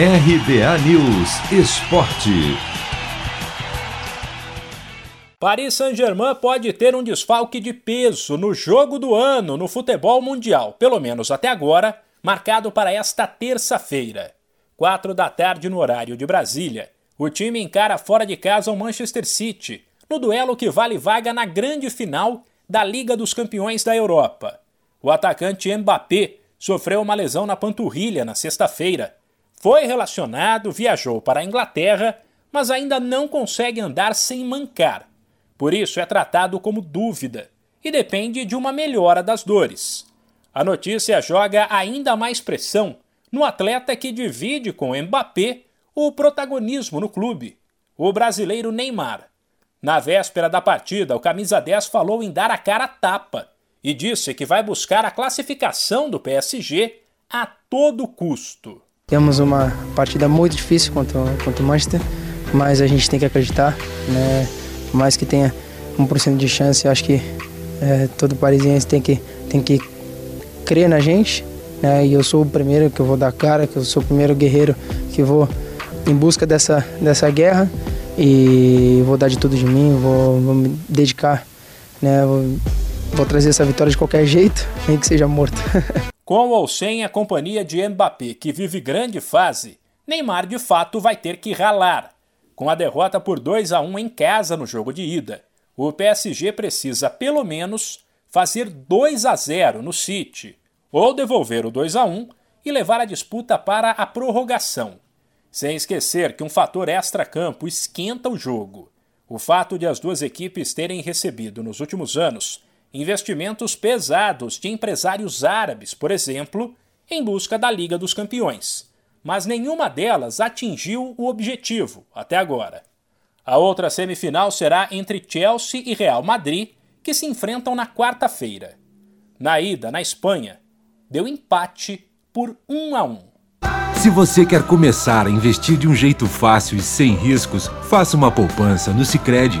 RBA News Esporte. Paris Saint-Germain pode ter um desfalque de peso no jogo do ano no futebol mundial, pelo menos até agora, marcado para esta terça-feira. Quatro da tarde no horário de Brasília, o time encara fora de casa o Manchester City, no duelo que vale vaga na grande final da Liga dos Campeões da Europa. O atacante Mbappé sofreu uma lesão na panturrilha na sexta-feira. Foi relacionado, viajou para a Inglaterra, mas ainda não consegue andar sem mancar. Por isso é tratado como dúvida e depende de uma melhora das dores. A notícia joga ainda mais pressão no atleta que divide com Mbappé o protagonismo no clube, o brasileiro Neymar. Na véspera da partida, o camisa 10 falou em dar a cara a tapa e disse que vai buscar a classificação do PSG a todo custo. Temos uma partida muito difícil contra, contra o Manchester, mas a gente tem que acreditar, né? Mais que tenha 1% de chance, acho que é, todo parisiense tem que, tem que crer na gente, né? E eu sou o primeiro que eu vou dar cara, que eu sou o primeiro guerreiro que vou em busca dessa, dessa guerra e vou dar de tudo de mim, vou, vou me dedicar, né? Vou, Vou trazer essa vitória de qualquer jeito, nem que seja morto. Com ou sem a companhia de Mbappé, que vive grande fase, Neymar de fato vai ter que ralar. Com a derrota por 2 a 1 em casa no jogo de ida, o PSG precisa pelo menos fazer 2 a 0 no City, ou devolver o 2 a 1 e levar a disputa para a prorrogação. Sem esquecer que um fator extra-campo esquenta o jogo. O fato de as duas equipes terem recebido nos últimos anos investimentos pesados de empresários árabes, por exemplo, em busca da Liga dos Campeões, mas nenhuma delas atingiu o objetivo até agora. A outra semifinal será entre Chelsea e Real Madrid, que se enfrentam na quarta-feira. Na ida, na Espanha, deu empate por 1 a 1. Se você quer começar a investir de um jeito fácil e sem riscos, faça uma poupança no Sicredi.